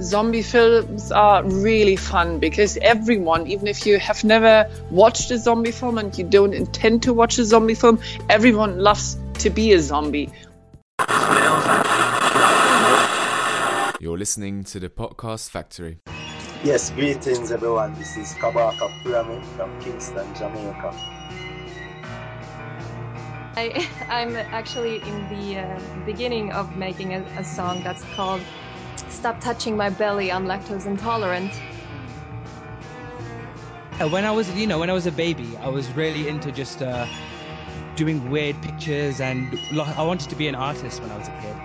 zombie films are really fun because everyone, even if you have never watched a zombie film and you don't intend to watch a zombie film, everyone loves to be a zombie. You're listening to the Podcast Factory. Yes, greetings everyone. This is Kabaka Pyramid from Kingston, Jamaica. I, I'm actually in the uh, beginning of making a, a song that's called Stop Touching My Belly, I'm Lactose Intolerant. Uh, When I was, you know, when I was a baby, I was really into just uh, doing weird pictures, and I wanted to be an artist when I was a kid.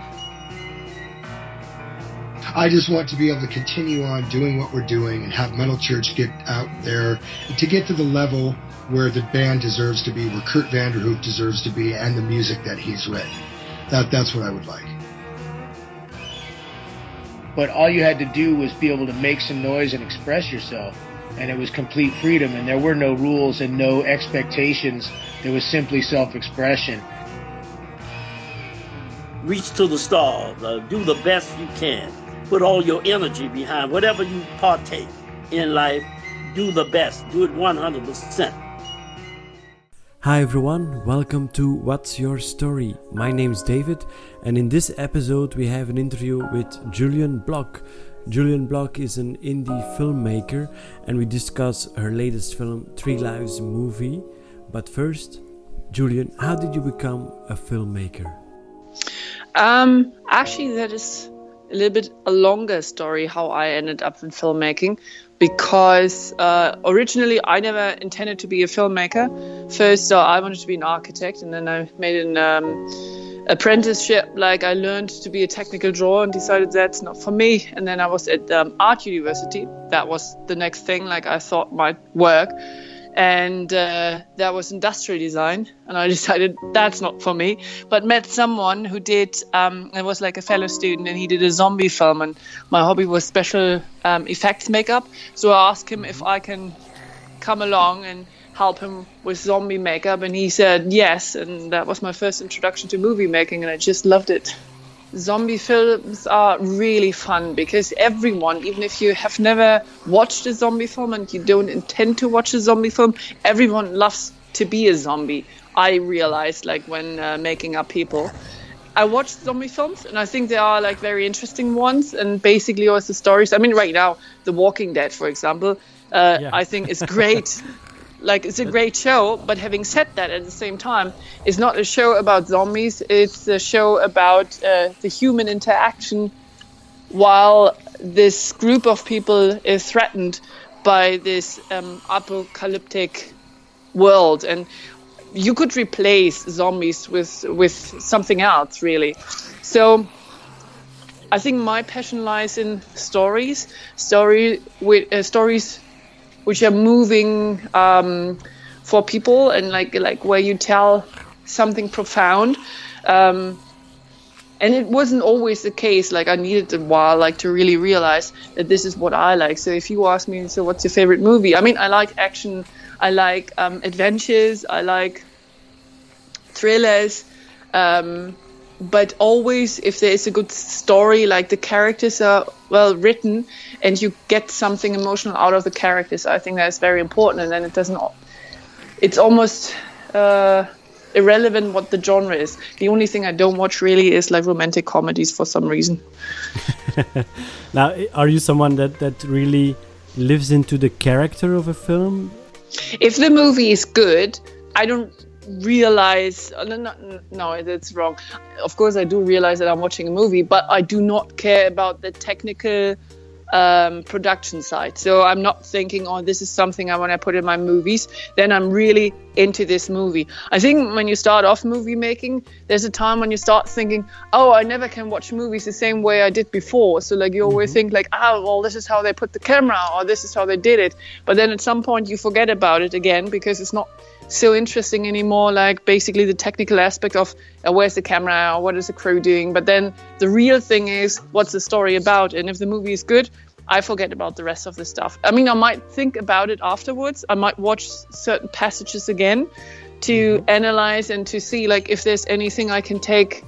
I just want to be able to continue on doing what we're doing and have Metal Church get out there to get to the level where the band deserves to be, where Kurdt Vanderhoof deserves to be, and the music that he's written. That that's what I would like. But all you had to do was be able to make some noise and express yourself and it was complete freedom and there were no rules and no expectations. There was simply self-expression. Reach to the stars, uh, do the best you can, put all your energy behind whatever you partake in life, do the best, do it 100%. Hi everyone, welcome to What's Your Story? My name's David, and in this episode we have an interview with Juliane Block. Juliane Block is an indie filmmaker, and we discuss her latest film, Three Lives Movie. But first, Juliane, how did you become a filmmaker? Um, actually, that is a little bit a longer story how I ended up in filmmaking because uh, originally I never intended to be a filmmaker. First, uh, I wanted to be an architect, and then I made an um, apprenticeship. Like I learned to be a technical drawer and decided that's not for me. And then I was at um, art university. That was the next thing. Like I thought might work. And uh, that was industrial design, and I decided that's not for me. But met someone who did. Um, it was like a fellow student, and he did a zombie film. And my hobby was special um, effects makeup. So I asked him if I can come along and help him with zombie makeup and he said yes and that was my first introduction to movie making and i just loved it zombie films are really fun because everyone even if you have never watched a zombie film and you don't intend to watch a zombie film everyone loves to be a zombie i realized like when uh, making up people I watched zombie films, and I think they are like very interesting ones. And basically, also stories. I mean, right now, The Walking Dead, for example, uh, Yeah. I think is great. like, it's a great show. But having said that, at the same time, it's not a show about zombies. It's a show about uh, the human interaction while this group of people is threatened by this um, apocalyptic world and you could replace zombies with with something else really so i think my passion lies in stories story with uh, stories which are moving um, for people and like like where you tell something profound. Um, and it wasn't always the case. Like i needed a while like to really realize that this is what i like. So if you ask me so what's your favorite movie? I mean i like action. I like um, adventures. I like thrillers. Um, but always if there is a good story like the characters are well written and you get something emotional out of the characters i think that's very important and then it doesn't it's almost uh, irrelevant what the genre is the only thing i don't watch really is like romantic comedies for some reason Now, are you someone that, that really lives into the character of a film? if the movie is good, I don't realize. uh, No, no, no, that's wrong. Of course, I do realize that I'm watching a movie, but I do not care about the technical um, production side. So I'm not thinking, oh, this is something I want to put in my movies. Then I'm really into this movie. I think when you start off movie making, there's a time when you start thinking, oh, I never can watch movies the same way I did before. So like you always think like, oh, well, this is how they put the camera, or this is how they did it. But then at some point you forget about it again because it's not so interesting anymore like basically the technical aspect of uh, where's the camera? Or what is the crew doing? But then the real thing is what's the story about? And if the movie is good i forget about the rest of the stuff. I mean i might think about it afterwards. I might watch certain passages again to analyze and to see like if there's anything i can take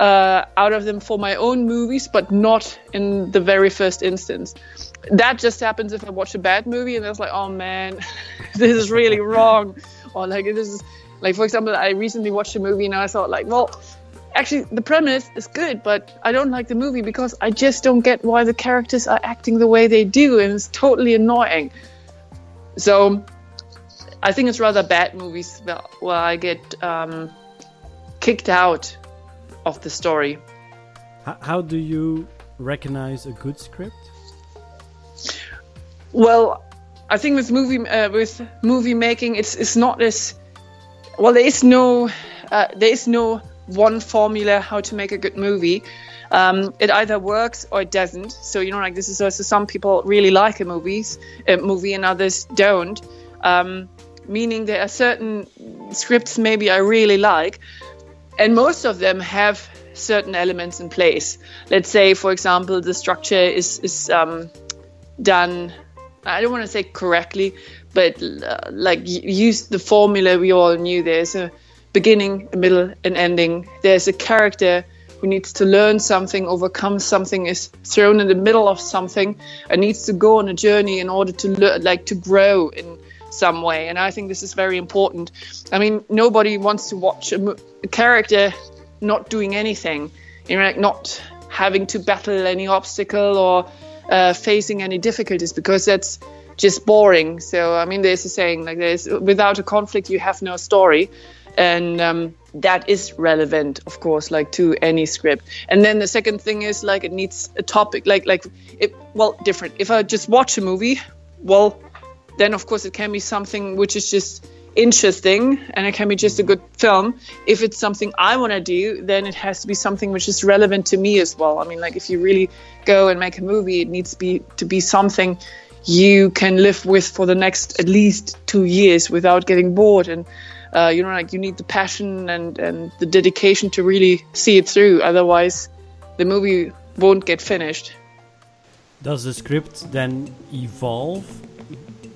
uh, out of them for my own movies, but not in the very first instance. That just happens if I watch a bad movie and it's like, oh man, this is really wrong, or like this is like for example, I recently watched a movie and I thought like, well, actually the premise is good, but I don't like the movie because I just don't get why the characters are acting the way they do, and it's totally annoying. So I think it's rather bad movies where I get um, kicked out of the story. How do you recognize a good script? Well, I think with movie uh, with movie making, it's it's not as well. There is no uh, there is no one formula how to make a good movie. Um, it either works or it doesn't. So you know, like this is also some people really like a movies a movie and others don't. Um, meaning there are certain scripts maybe I really like, and most of them have certain elements in place. Let's say, for example, the structure is is um, done. I don't want to say correctly, but uh, like use the formula we all knew. There's a beginning, a middle, an ending. There's a character who needs to learn something, overcome something, is thrown in the middle of something, and needs to go on a journey in order to learn, like to grow in some way. And I think this is very important. I mean, nobody wants to watch a, a character not doing anything, you know, like not having to battle any obstacle or uh, facing any difficulties because that's just boring. So I mean, there's a saying like there's without a conflict you have no story. And um, that is relevant of course like to any script. And then the second thing is like it needs a topic like like it well different. If i just watch a movie well then of course it can be something which is just interesting and it can be just a good film if it's something i want to do then it has to be something which is relevant to me as well i mean like if you really go and make a movie it needs to be to be something you can live with for the next at least two years without getting bored and uh, you know, like you need the passion and, and the dedication to really see it through. Otherwise, the movie won't get finished. Does the script then evolve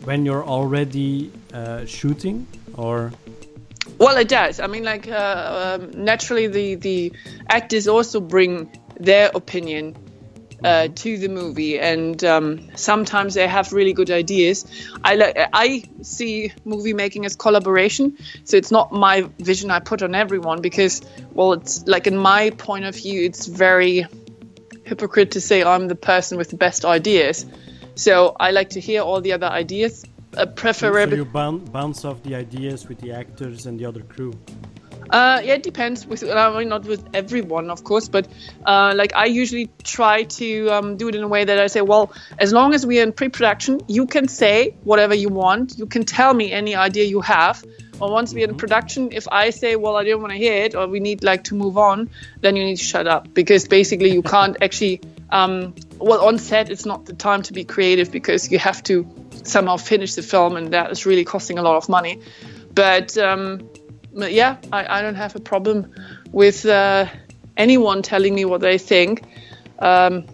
when you're already uh, shooting, or? Well, it does. I mean, like uh, um, naturally, the the actors also bring their opinion uh, to the movie, and um, sometimes they have really good ideas. I like I see movie making as collaboration, so it's not my vision I put on everyone because, well, it's like in my point of view, it's very hypocrite to say I'm the person with the best ideas. So I like to hear all the other ideas, uh, preferably. So you bounce off the ideas with the actors and the other crew. Uh, yeah, it depends. With mean, not with everyone, of course, but uh, like I usually try to um, do it in a way that I say, well, as long as we are in pre-production, you can say whatever you want. You can tell me any idea you have. Or once we're in mm-hmm. production, if I say, well, I don't want to hear it, or we need like to move on, then you need to shut up because basically you can't actually. Um, well, on set, it's not the time to be creative because you have to somehow finish the film, and that is really costing a lot of money. But um, yeah, I, I don't have a problem with uh, anyone telling me what they think. Um,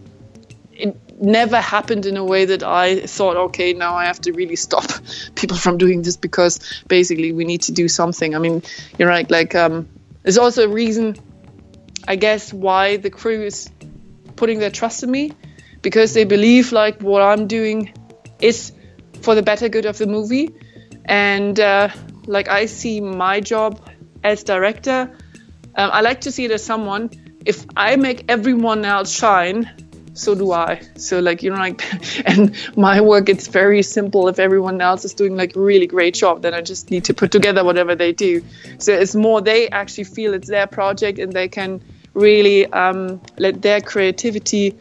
it never happened in a way that I thought, okay, now I have to really stop people from doing this because basically we need to do something. I mean, you're right. Like, um, there's also a reason, I guess, why the crew is putting their trust in me because they believe like what I'm doing is for the better good of the movie, and uh, like I see my job as director, um, I like to see it as someone. If I make everyone else shine, so do I. So like you know like, and my work it's very simple. If everyone else is doing like a really great job, then I just need to put together whatever they do. So it's more they actually feel it's their project and they can really um, let their creativity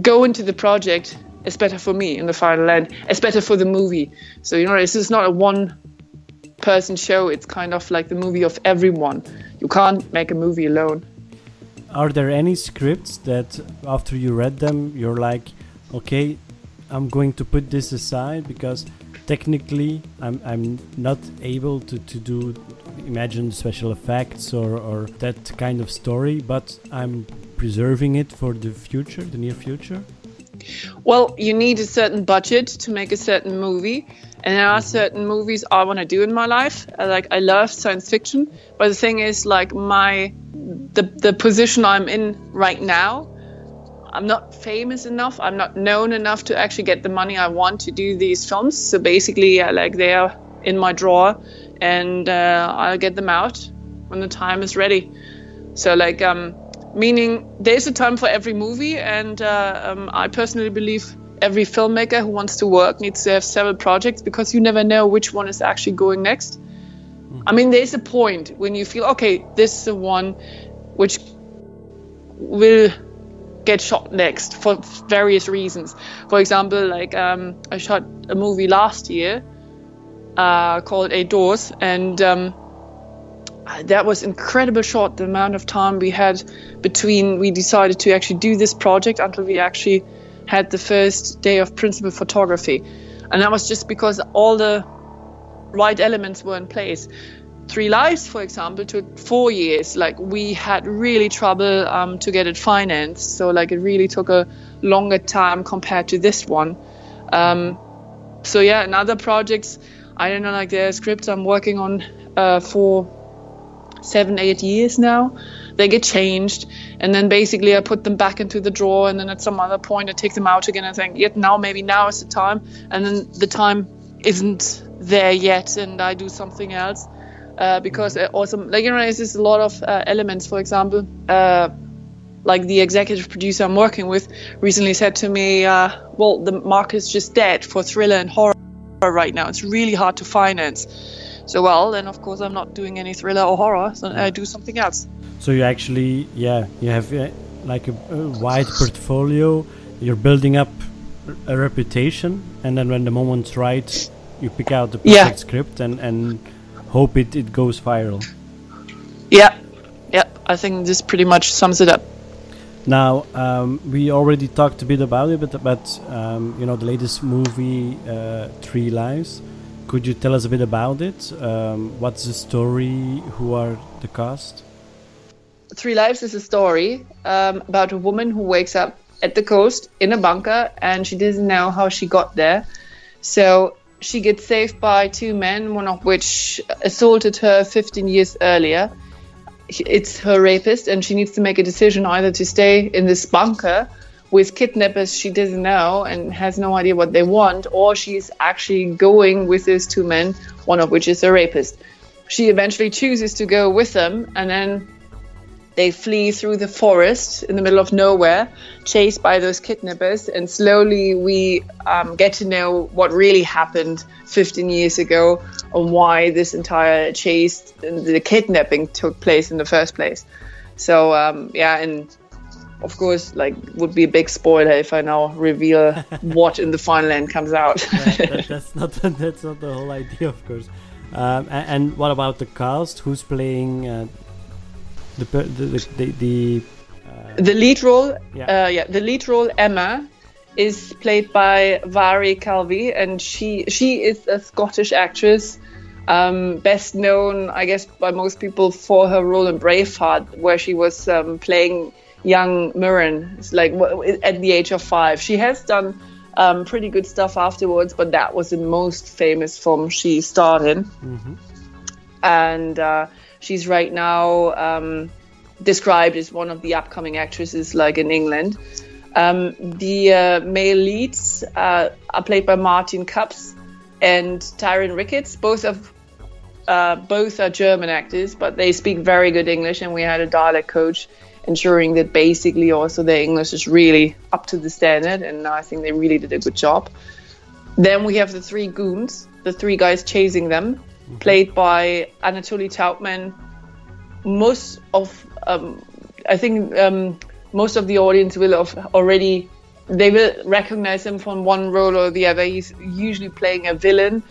go into the project it's better for me in the final end. It's better for the movie. So you know, this is not a one person show. It's kind of like the movie of everyone. You can't make a movie alone. Are there any scripts that after you read them, you're like, okay, I'm going to put this aside because technically I'm, I'm not able to, to do imagine special effects or, or that kind of story, but I'm preserving it for the future, the near future? Well, you need a certain budget to make a certain movie. And there are mm-hmm. certain movies I want to do in my life. Like I love science fiction, but the thing is, like my the the position I'm in right now, I'm not famous enough. I'm not known enough to actually get the money I want to do these films. So basically, yeah, like they are in my drawer, and uh, I'll get them out when the time is ready. So like, um, meaning there's a time for every movie, and uh, um, I personally believe every filmmaker who wants to work needs to have several projects because you never know which one is actually going next. I mean, there's a point when you feel okay, this is the one which will get shot next for various reasons. For example, like um, I shot a movie last year uh, called Eight Doors, and um, that was incredible short. The amount of time we had between we decided to actually do this project until we actually had the first day of principal photography, and that was just because all the right elements were in place. Three Lives, for example, took four years. Like we had really trouble um, to get it financed, so like it really took a longer time compared to this one. Um, so yeah, and other projects, I don't know, like the scripts I'm working on uh, for seven, eight years now. They get changed, and then basically I put them back into the drawer, and then at some other point I take them out again and think, yet now maybe now is the time, and then the time isn't there yet, and I do something else uh, because also like you know there's a lot of uh, elements. For example, uh, like the executive producer I'm working with recently said to me, uh, "Well, the market is just dead for thriller and horror right now. It's really hard to finance." So well, then of course I'm not doing any thriller or horror, so I do something else. So you actually, yeah, you have uh, like a, a wide portfolio. You're building up a reputation, and then when the moment's right, you pick out the perfect Yeah. script and and hope it, it goes viral. Yeah, yeah. I think this pretty much sums it up. Now um, we already talked a bit about it, but but um, you know the latest movie, uh, Three Lives. Could you tell us a bit about it? Um, what's the story? Who are the cast? Three Lives is a story um, about a woman who wakes up at the coast in a bunker and she doesn't know how she got there. So she gets saved by two men, one of which assaulted her 15 years earlier. It's her rapist, and she needs to make a decision either to stay in this bunker with kidnappers she doesn't know and has no idea what they want, or she's actually going with these two men, one of which is a rapist. She eventually chooses to go with them, and then they flee through the forest in the middle of nowhere, chased by those kidnappers. And slowly we um, get to know what really happened 15 years ago and why this entire chase and the kidnapping took place in the first place. So, um, yeah, and of course, like, would be a big spoiler if I now reveal what in the final end comes out. Yeah, that, that's not that's not the whole idea, of course. Um, and, and what about the cast? Who's playing uh, the the the, the, the the lead role, Yeah. uh, yeah, the lead role Emma is played by Mhairi Calvey, and she she is a Scottish actress, um, best known, I guess, by most people for her role in Braveheart, where she was um, playing young Murron, it's like at the age of five. She has done um, pretty good stuff afterwards, but that was the most famous film she starred in and uh, she's right now um, described as one of the upcoming actresses, like in England. Um, the uh, male leads uh, are played by Martin Cups and Tyron Ricketts. Both of uh, both are German actors, but they speak very good English, and we had a dialect coach ensuring that basically also their English is really up to the standard, and I think they really did a good job. Then we have the three goons, the three guys chasing them, played by Anatole Taubman. Most of, um, I think, um, most of the audience will have already, they will recognize him from one role or the other. He's usually playing a villain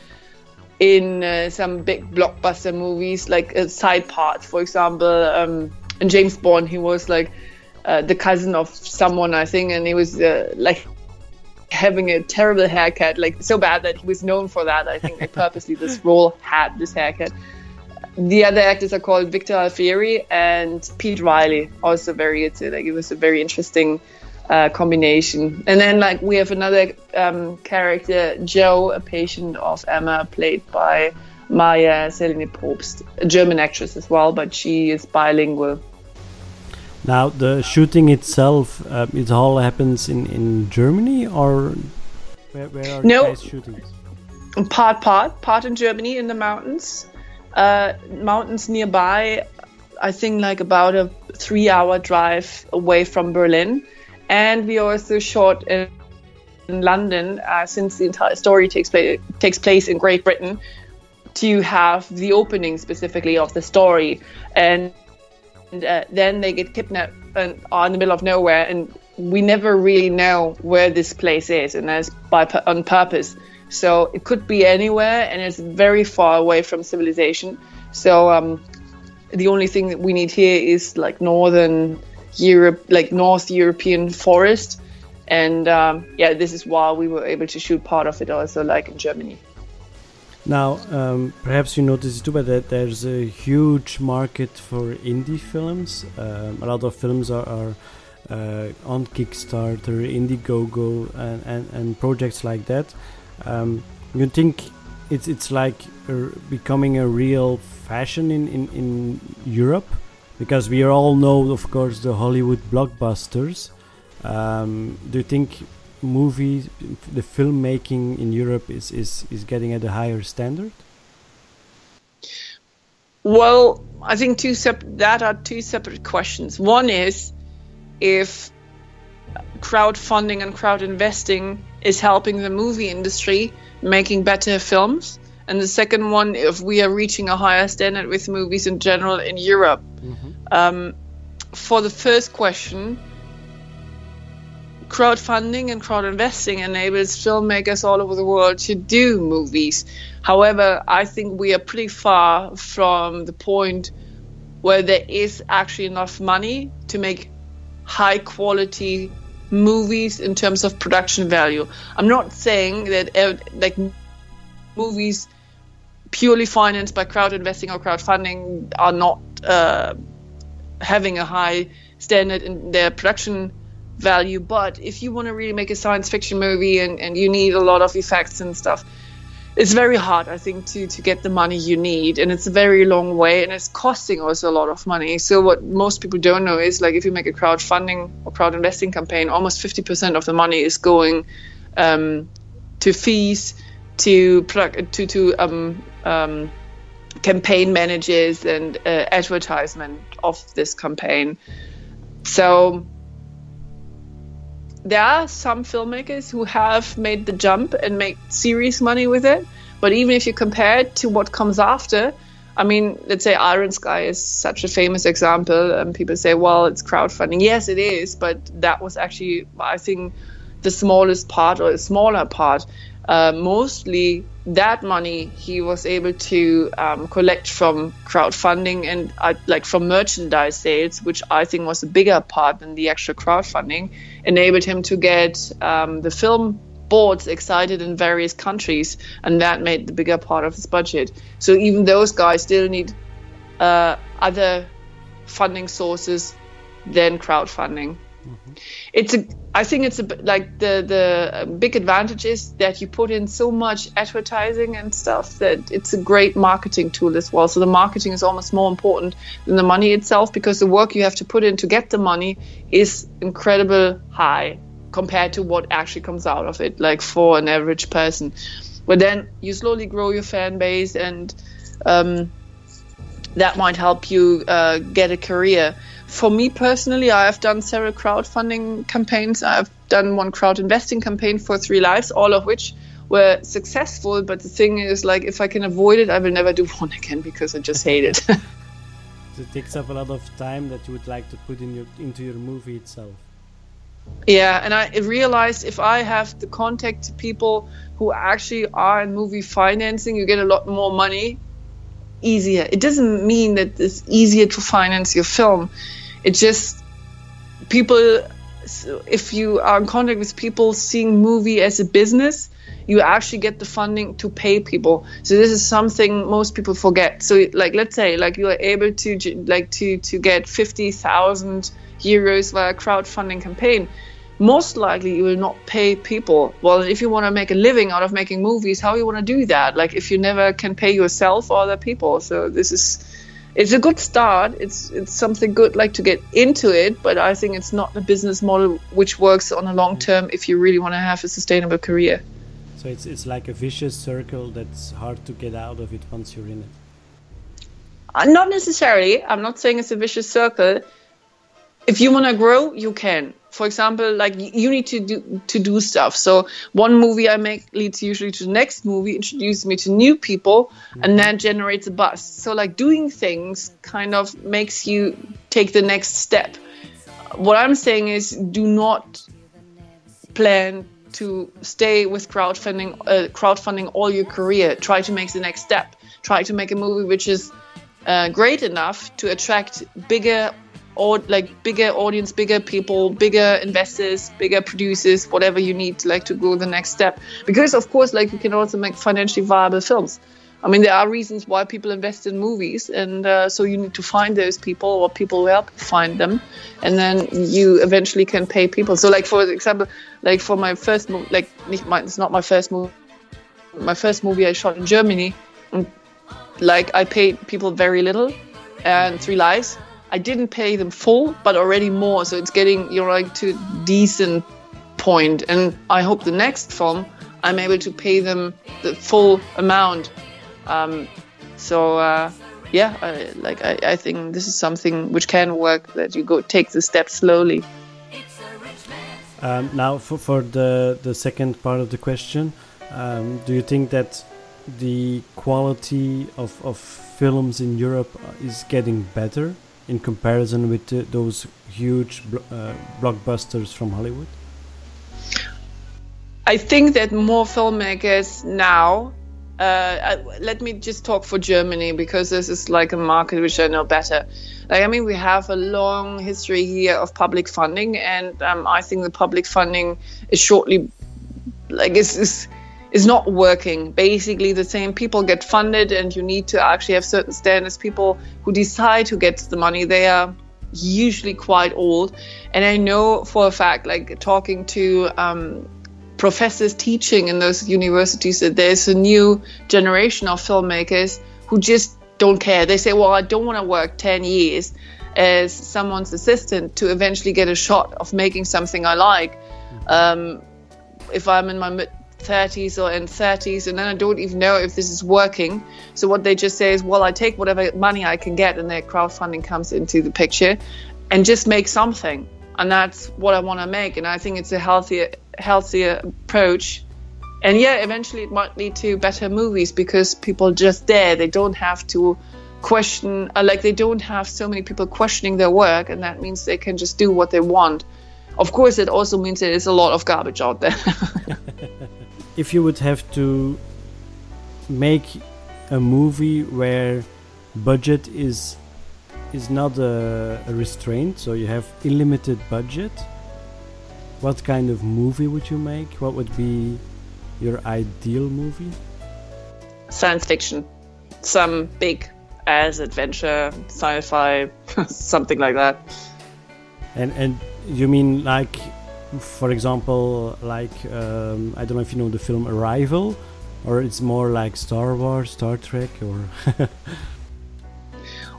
in uh, some big blockbuster movies, like uh, side parts, for example. Um, in James Bond, he was like uh, the cousin of someone, I think, and he was uh, like having a terrible haircut, like so bad that he was known for that. I think they purposely this role had this haircut. The other actors are called Victor Alfieri and Pete Riley, also very good. Like it was a very interesting uh, combination. And then like we have another um, character, Joe, a patient of Emma, played by Maya Selene Probst, a German actress as well, but she is bilingual. Now, the shooting itself, uh, it all happens in, in Germany or where, where are No. guys shooting? part part part in Germany in the mountains, uh, mountains nearby. I think like about a three-hour drive away from Berlin, and we also shot in, in London uh, since the entire story takes place takes place in Great Britain to have the opening specifically of the story and, and uh, then they get kidnapped and are in the middle of nowhere and we never really know where this place is and that's by on purpose. So it could be anywhere and it's very far away from civilization. So um, the only thing that we need here is like northern europe like north european forest. And um, yeah this is why we were able to shoot part of it also like in germany Now, um, perhaps you noticed too, but that there's a huge market for indie films. Um, a lot of films are, are uh, on Kickstarter, Indiegogo, and, and, and projects like that. Um, you think it's it's like a, becoming a real fashion in, in, in Europe? Because we all know, of course, the Hollywood blockbusters. Um, do you think movies, the filmmaking in Europe is, is, is getting at a higher standard? Well, I think two sep- that are two separate questions. One is if crowdfunding and crowd investing is helping the movie industry making better films. And the second one, if we are reaching a higher standard with movies in general in Europe. Um, for the first question, crowdfunding and crowd investing enables filmmakers all over the world to do movies. However, I think we are pretty far from the point where there is actually enough money to make high quality movies in terms of production value. I'm not saying that uh, like movies purely financed by crowd investing or crowdfunding are not uh, having a high standard in their production value. But if you want to really make a science fiction movie and, and you need a lot of effects and stuff, it's very hard, I think, to, to get the money you need. And it's a very long way and it's costing also a lot of money. So, what most people don't know is like if you make a crowdfunding or crowd investing campaign, almost 50% of the money is going um, to fees, to, product, to, to um, um, campaign managers and uh, advertisement of this campaign. So there are some filmmakers who have made the jump and make serious money with it. But even if you compare it to what comes after, I mean, let's say Iron Sky is such a famous example, and people say, well, it's crowdfunding. Yes, it is, but that was actually, I think, the smallest part or a smaller part. Uh, mostly that money he was able to um, collect from crowdfunding and uh, like from merchandise sales, which I think was a bigger part than the actual crowdfunding, enabled him to get um, the film boards excited in various countries, and that made the bigger part of his budget. So even those guys still need uh, other funding sources than crowdfunding. It's a. I think it's a like the the big advantage is that you put in so much advertising and stuff that it's a great marketing tool as well. So the marketing is almost more important than the money itself because the work you have to put in to get the money is incredible high compared to what actually comes out of it, like for an average person. But then you slowly grow your fan base and. Um, that might help you uh, get a career. For me personally, I have done several crowdfunding campaigns. I've done one crowd investing campaign for Three Lives, all of which were successful. But the thing is, like, if I can avoid it, I will never do one again because I just hate it. It takes up a lot of time that you would like to put in your into your movie itself. Yeah, and I realized if I have the contact to people who actually are in movie financing, you get a lot more money easier. It doesn't mean that it's easier to finance your film. It just people if you are in contact with people seeing movie as a business, you actually get the funding to pay people. So this is something most people forget. So like let's say like you are able to like to to get 50,000 euros via crowdfunding campaign most likely you will not pay people. Well, if you want to make a living out of making movies, how you want to do that? Like if you never can pay yourself or other people. So this is it's a good start. It's it's something good like to get into it, but I think it's not a business model which works on a long term if you really want to have a sustainable career. So it's it's like a vicious circle that's hard to get out of it once you're in it. Uh, not necessarily. I'm not saying it's a vicious circle. If you want to grow, you can. For example, like you need to do to do stuff. So one movie I make leads usually to the next movie, introduces me to new people, and that generates a buzz. So like doing things kind of makes you take the next step. What I'm saying is, do not plan to stay with crowdfunding uh, crowdfunding all your career try to make the next step try to make a movie which is uh, great enough to attract bigger or like bigger audience bigger people bigger investors bigger producers whatever you need like to go the next step. Because of course like you can also make financially viable films. I mean, there are reasons why people invest in movies, and uh, so you need to find those people, or people will help find them, and then you eventually can pay people. So, like for example, like for my first movie, like it's not my first movie, my first movie I shot in Germany, like I paid people very little, and Three Lives, I didn't pay them full, but already more. So it's getting you're like to decent point. and I hope the next film I'm able to pay them the full amount. Um, so uh, yeah, I, like I, I think this is something which can work. That you go take the step slowly. Um, now, for, for the, the second part of the question, um, do you think that the quality of, of films in Europe is getting better in comparison with the, those huge blo- uh, blockbusters from Hollywood? I think that more filmmakers now. Uh, I, let me just talk for Germany because this is like a market which I know better. Like, I mean, we have a long history here of public funding, and um, I think the public funding is shortly, like, is is is not working. Basically, the same people get funded, and you need to actually have certain standards. People who decide who gets the money, they are usually quite old, and I know for a fact, like talking to. Um, professors teaching in those universities that there's a new generation of filmmakers who just don't care. They say, well, I don't want to work 10 years as someone's assistant to eventually get a shot of making something I like. Um, if I'm in my mid 30s or in 30s, and then I don't even know if this is working. So what they just say is, well, I take whatever money I can get, and their crowdfunding comes into the picture, and just make something. And that's what I want to make. And I think it's a healthier, healthier approach. And yeah, eventually it might lead to better movies because people just there. They don't have to question, uh, like they don't have so many people questioning their work, and that means they can just do what they want. Of course, it also means there is a lot of garbage out there. if you would have to make a movie where budget is is not a, a restraint, so you have unlimited budget, what kind of movie would you make? What would be your ideal movie? Science fiction, some big ass adventure, sci-fi, something like that. And and you mean like, for example, like um, I don't know if you know the film Arrival, or it's more like Star Wars, Star Trek, or.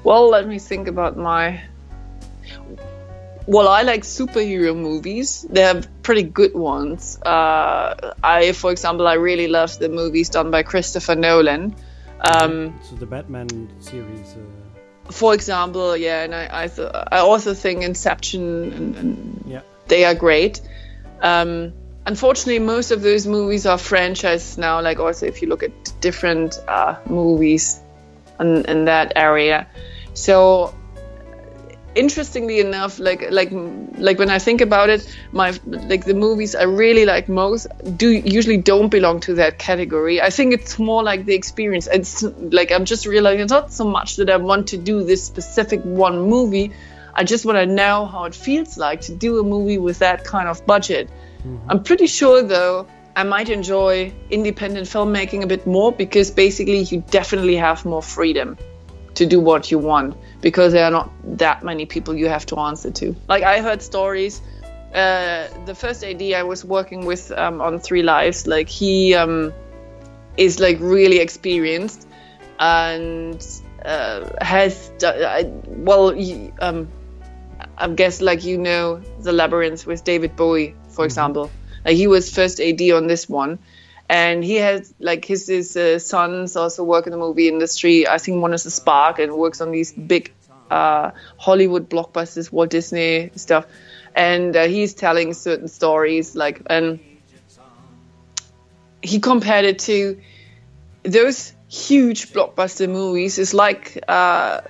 well, let me think about my. Well, I like superhero movies. They have pretty good ones. Uh, I, for example, I really love the movies done by Christopher Nolan. Um, so the Batman series. Uh... For example, yeah, and I I, th- I also think Inception and, and yeah. They are great. Um, unfortunately, most of those movies are franchises now. Like also, if you look at different uh, movies in, in that area, so interestingly enough like like like when i think about it my like the movies i really like most do usually don't belong to that category i think it's more like the experience it's like i'm just realizing it's not so much that i want to do this specific one movie i just want to know how it feels like to do a movie with that kind of budget mm-hmm. i'm pretty sure though i might enjoy independent filmmaking a bit more because basically you definitely have more freedom to do what you want because there are not that many people you have to answer to. Like I heard stories. Uh, the first AD I was working with um, on Three Lives, like he um, is like really experienced, and uh, has uh, well, um, I guess like you know the labyrinth with David Bowie, for example. Like he was first AD on this one, and he has like his his uh, sons also work in the movie industry. I think one is a Spark and works on these big uh, Hollywood blockbusters, Walt Disney stuff, and uh, he's telling certain stories like and he compared it to those huge blockbuster movies is like uh,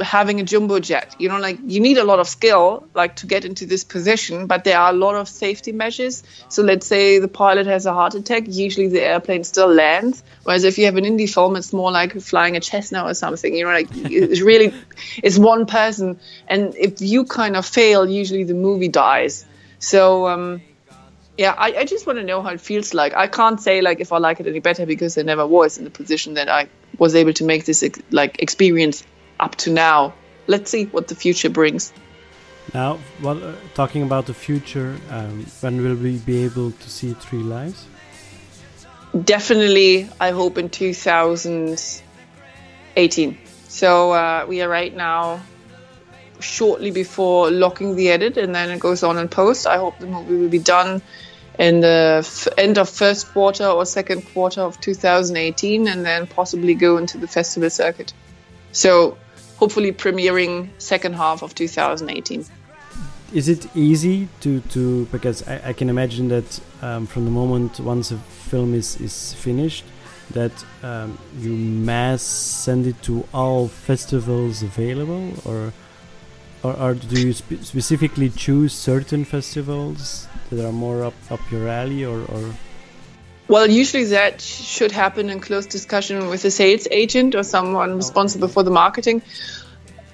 having a jumbo jet. You know, like you need a lot of skill, like to get into this position, but there are a lot of safety measures. So let's say the pilot has a heart attack, usually the airplane still lands. Whereas if you have an indie film, it's more like flying a Cessna or something. You know, like it's really it's one person, and if you kind of fail, usually the movie dies. So. Um, yeah, I, I just want to know how it feels like. I can't say like if I like it any better because I never was in the position that I was able to make this like experience up to now. Let's see what the future brings. Now, well, uh, talking about the future, um, when will we be able to see Three Lives? Definitely, I hope in 2018. So uh, we are right now shortly before locking the edit, and then it goes on in post. I hope the movie will be done in the f- end of first quarter or second quarter of 2018 and then possibly go into the festival circuit. So hopefully premiering second half of 2018. Is it easy to, to because I, I can imagine that um, from the moment once a film is, is finished that um, you mass send it to all festivals available or or, or do you spe specifically choose certain festivals that are more up, up your alley or, or well, usually that should happen in close discussion with a sales agent or someone responsible for the marketing.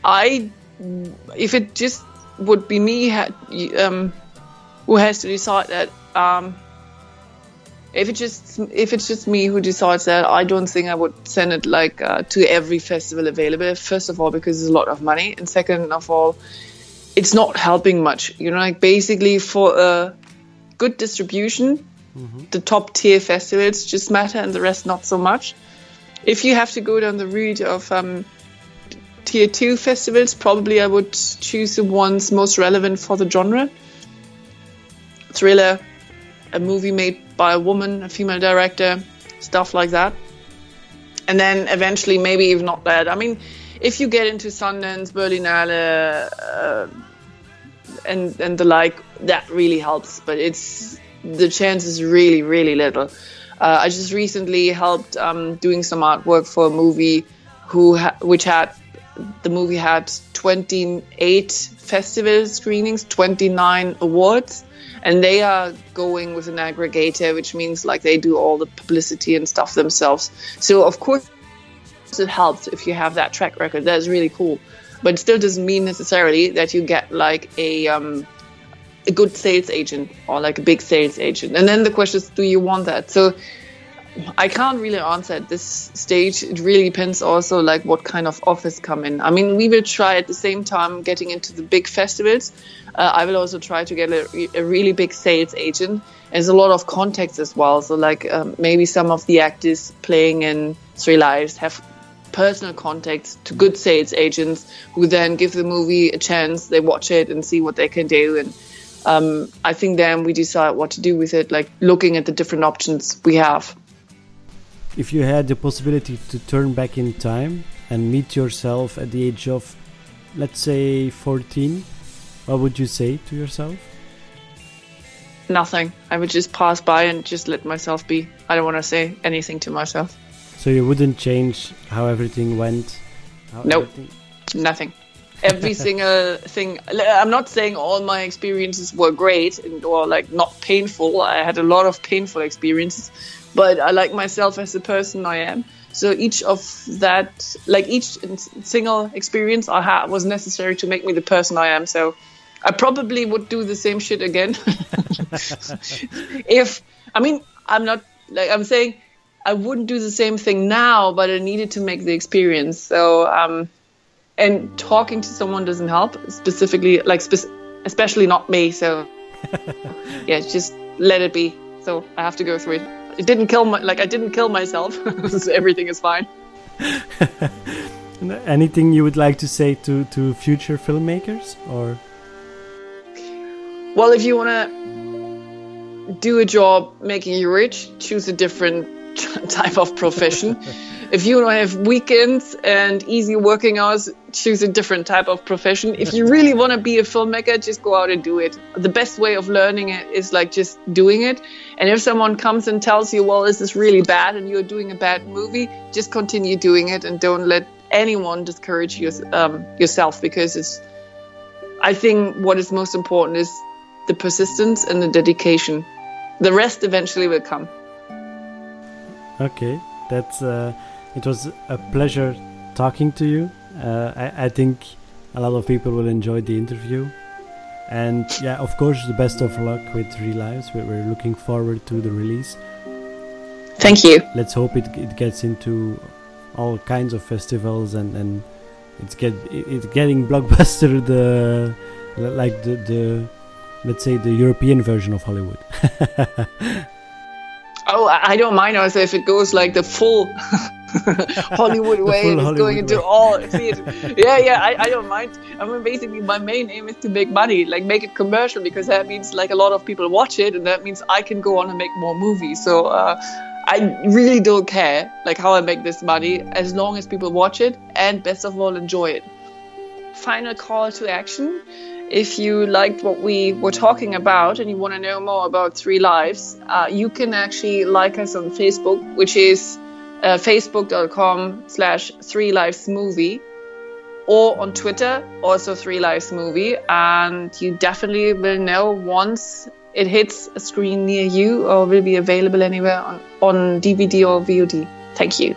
I, if it just would be me um, who has to decide that, um, if it just if it's just me who decides that, I don't think I would send it like uh, to every festival available. First of all, because it's a lot of money, and second of all, it's not helping much. You know, like basically for a good distribution, mm-hmm. the top tier festivals just matter, and the rest not so much. If you have to go down the route of um, tier two festivals, probably I would choose the ones most relevant for the genre. Thriller, a movie made by a woman, a female director, stuff like that. And then eventually, maybe even not that. I mean, if you get into Sundance, Berlinale, uh, and and the like, that really helps. But it's the chance is really really little. Uh, I just recently helped um, doing some artwork for a movie who ha- which had the movie had 28 festival screenings, 29 awards, and they are going with an aggregator, which means like they do all the publicity and stuff themselves. So of course it helps if you have that track record. That's really cool, but it still doesn't mean necessarily that you get like a um, a good sales agent or like a big sales agent. And then the question is, do you want that? So I can't really answer at this stage. It really depends also like what kind of offers come in. I mean, we will try at the same time getting into the big festivals. Uh, I will also try to get a, a, really big sales agent. There's a lot of contacts as well. So like um, maybe some of the actors playing in Three Lives have personal contacts to good sales agents who then give the movie a chance. They watch it and see what they can do. And um, I think then we decide what to do with it, like looking at the different options we have if you had the possibility to turn back in time and meet yourself at the age of, let's say, 14, what would you say to yourself? Nothing. I would just pass by and just let myself be. I don't want to say anything to myself. So you wouldn't change how everything went? How nope. Everything... Nothing. Every single thing. I'm not saying all my experiences were great and, or like not painful. I had a lot of painful experiences, but I like myself as the person I am. So each of that, like each single experience I had was necessary to make me the person I am. So I probably would do the same shit again. if, I mean, I'm not, like, I'm saying I wouldn't do the same thing now, but I needed to make the experience. So, um, and talking to someone doesn't help, specifically, like, spe- especially not me. So, yeah, just let it be. So I have to go through it it didn't kill my like I didn't kill myself. so everything is fine. Anything you would like to say to, to future filmmakers or? Well, if you want to do a job making you rich, choose a different type of profession. if you have weekends and easy working hours, choose a different type of profession. If you really want to be a filmmaker, just go out and do it. The best way of learning it is like just doing it. And if someone comes and tells you, well, this is really bad and you're doing a bad movie, just continue doing it and don't let anyone discourage you, um, yourself because it's, I think what is most important is the persistence and the dedication. The rest eventually will come. Okay, that's uh, it was a pleasure talking to you. Uh, I, I think a lot of people will enjoy the interview. And yeah, of course, the best of luck with Three Lives. We're, we're looking forward to the release. Thank you. Let's hope it, it gets into all kinds of festivals and, and it's get it's getting blockbuster the like the, the let's say the European version of Hollywood. oh, I don't mind also if it goes like the full Hollywood way full and it's Hollywood going into way. all theaters. yeah, yeah, I, I don't mind. I mean, basically, my main aim is to make money, like make it commercial, because that means like a lot of people watch it, and that means I can go on and make more movies. So uh, I really don't care like how I make this money, as long as people watch it and best of all enjoy it. Final call to action. If you liked what we were talking about and you want to know more about Three Lives, uh, you can actually like us on Facebook, which is uh, facebook.com slash Three Lives Movie, or on Twitter, also Three Lives Movie. And you definitely will know once it hits a screen near you or will be available anywhere on, on DVD or VOD. Thank you.